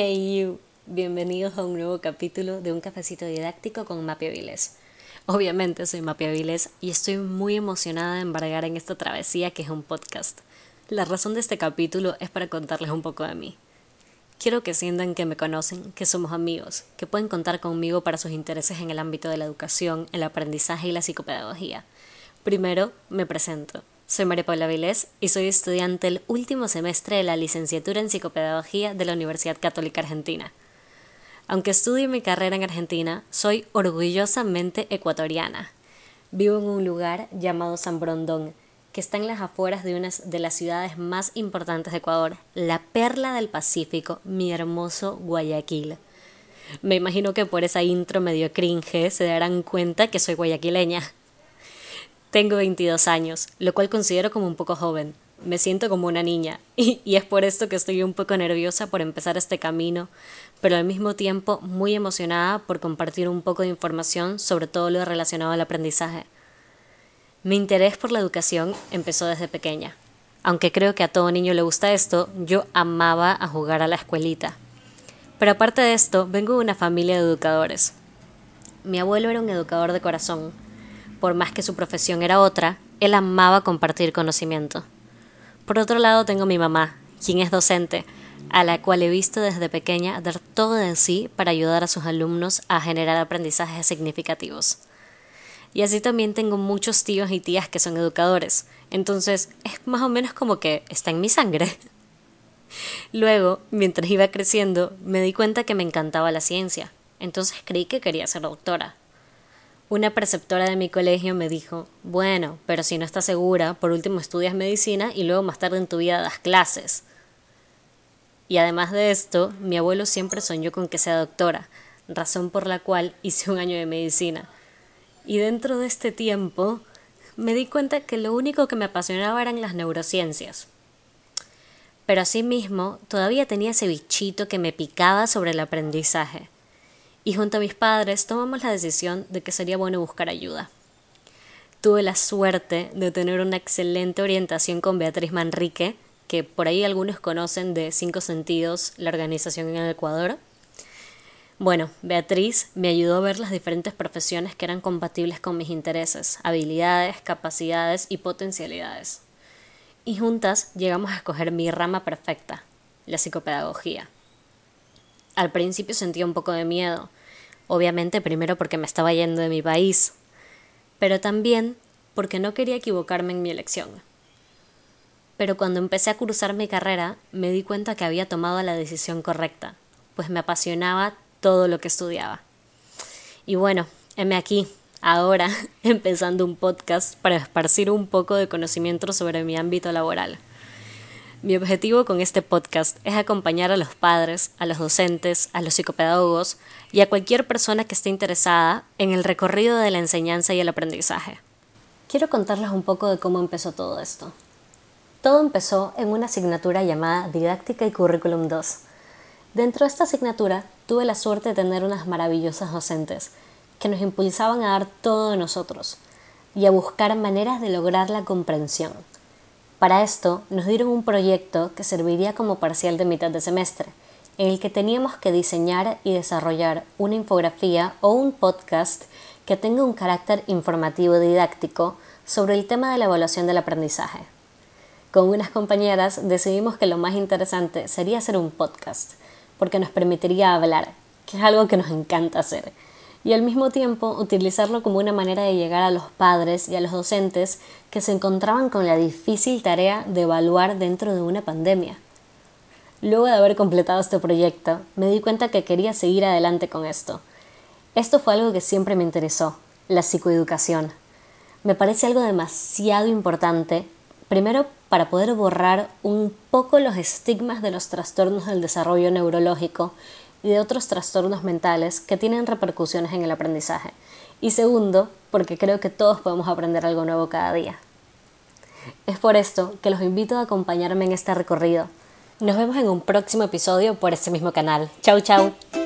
Hey you, bienvenidos a un nuevo capítulo de un cafecito didáctico con Mapia Viles. Obviamente soy Mapia Viles y estoy muy emocionada de embargar en esta travesía que es un podcast. La razón de este capítulo es para contarles un poco de mí. Quiero que sientan que me conocen, que somos amigos, que pueden contar conmigo para sus intereses en el ámbito de la educación, el aprendizaje y la psicopedagogía. Primero, me presento. Soy María Paula Vilés y soy estudiante del último semestre de la licenciatura en psicopedagogía de la Universidad Católica Argentina. Aunque estudio mi carrera en Argentina, soy orgullosamente ecuatoriana. Vivo en un lugar llamado San Brondón, que está en las afueras de una de las ciudades más importantes de Ecuador, la perla del Pacífico, mi hermoso Guayaquil. Me imagino que por esa intro medio cringe se darán cuenta que soy guayaquileña. Tengo 22 años, lo cual considero como un poco joven. Me siento como una niña y, es por esto que estoy un poco nerviosa por empezar este camino, pero al mismo tiempo muy emocionada por compartir un poco de información sobre todo lo relacionado al aprendizaje. Mi interés por la educación empezó desde pequeña. Aunque creo que a todo niño le gusta esto, yo amaba a jugar a la escuelita. Pero aparte de esto, vengo de una familia de educadores. Mi abuelo era un educador de corazón, por más que su profesión era otra, él amaba compartir conocimiento. Por otro lado tengo mi mamá, quien es docente, a la cual he visto desde pequeña dar todo de sí para ayudar a sus alumnos a generar aprendizajes significativos. Y así también tengo muchos tíos y tías que son educadores, entonces es más o menos como que está en mi sangre. Luego, mientras iba creciendo, me di cuenta que me encantaba la ciencia, entonces creí que quería ser doctora. Una preceptora de mi colegio me dijo, bueno, pero si no estás segura, por último estudias medicina y luego más tarde en tu vida das clases. Y además de esto, mi abuelo siempre soñó con que sea doctora, razón por la cual hice un año de medicina. Y dentro de este tiempo, me di cuenta que lo único que me apasionaba eran las neurociencias. Pero asimismo, todavía tenía ese bichito que me picaba sobre el aprendizaje y junto a mis padres tomamos la decisión de que sería bueno buscar ayuda. Tuve la suerte de tener una excelente orientación con Beatriz Manrique, que por ahí algunos conocen de Cinco Sentidos, la organización en el Ecuador. Bueno, Beatriz me ayudó a ver las diferentes profesiones que eran compatibles con mis intereses, habilidades, capacidades y potencialidades. Y juntas llegamos a escoger mi rama perfecta, la psicopedagogía. Al principio sentía un poco de miedo, Obviamente primero porque me estaba yendo de mi país, pero también porque no quería equivocarme en mi elección. Pero cuando empecé a cruzar mi carrera me di cuenta que había tomado la decisión correcta, pues me apasionaba todo lo que estudiaba. Y bueno, heme aquí, ahora, empezando un podcast para esparcir un poco de conocimiento sobre mi ámbito laboral. Mi objetivo con este podcast es acompañar a los padres, a los docentes, a los psicopedagogos y a cualquier persona que esté interesada en el recorrido de la enseñanza y el aprendizaje. Quiero contarles un poco de cómo empezó todo esto. Todo empezó en una asignatura llamada Didáctica y Currículum 2. Dentro de esta asignatura tuve la suerte de tener unas maravillosas docentes que nos impulsaban a dar todo de nosotros y a buscar maneras de lograr la comprensión para esto nos dieron un proyecto que serviría como parcial de mitad de semestre, en el que teníamos que diseñar y desarrollar una infografía o un podcast que tenga un carácter informativo didáctico sobre el tema de la evaluación del aprendizaje. Con unas compañeras decidimos que lo más interesante sería hacer un podcast, porque nos permitiría hablar, que es algo que nos encanta hacer, y al mismo tiempo utilizarlo como una manera de llegar a los padres y a los docentes que se encontraban con la difícil tarea de evaluar dentro de una pandemia. Luego de haber completado este proyecto, me di cuenta que quería seguir adelante con esto. Esto fue algo que siempre me interesó, la psicoeducación. Me parece algo demasiado importante, primero para poder borrar un poco los estigmas de los trastornos del desarrollo neurológico y de otros trastornos mentales que tienen repercusiones en el aprendizaje. Y segundo, porque creo que todos podemos aprender algo nuevo cada día. Es por esto que los invito a acompañarme en este recorrido. Nos vemos en un próximo episodio por este mismo canal. Chau, chau.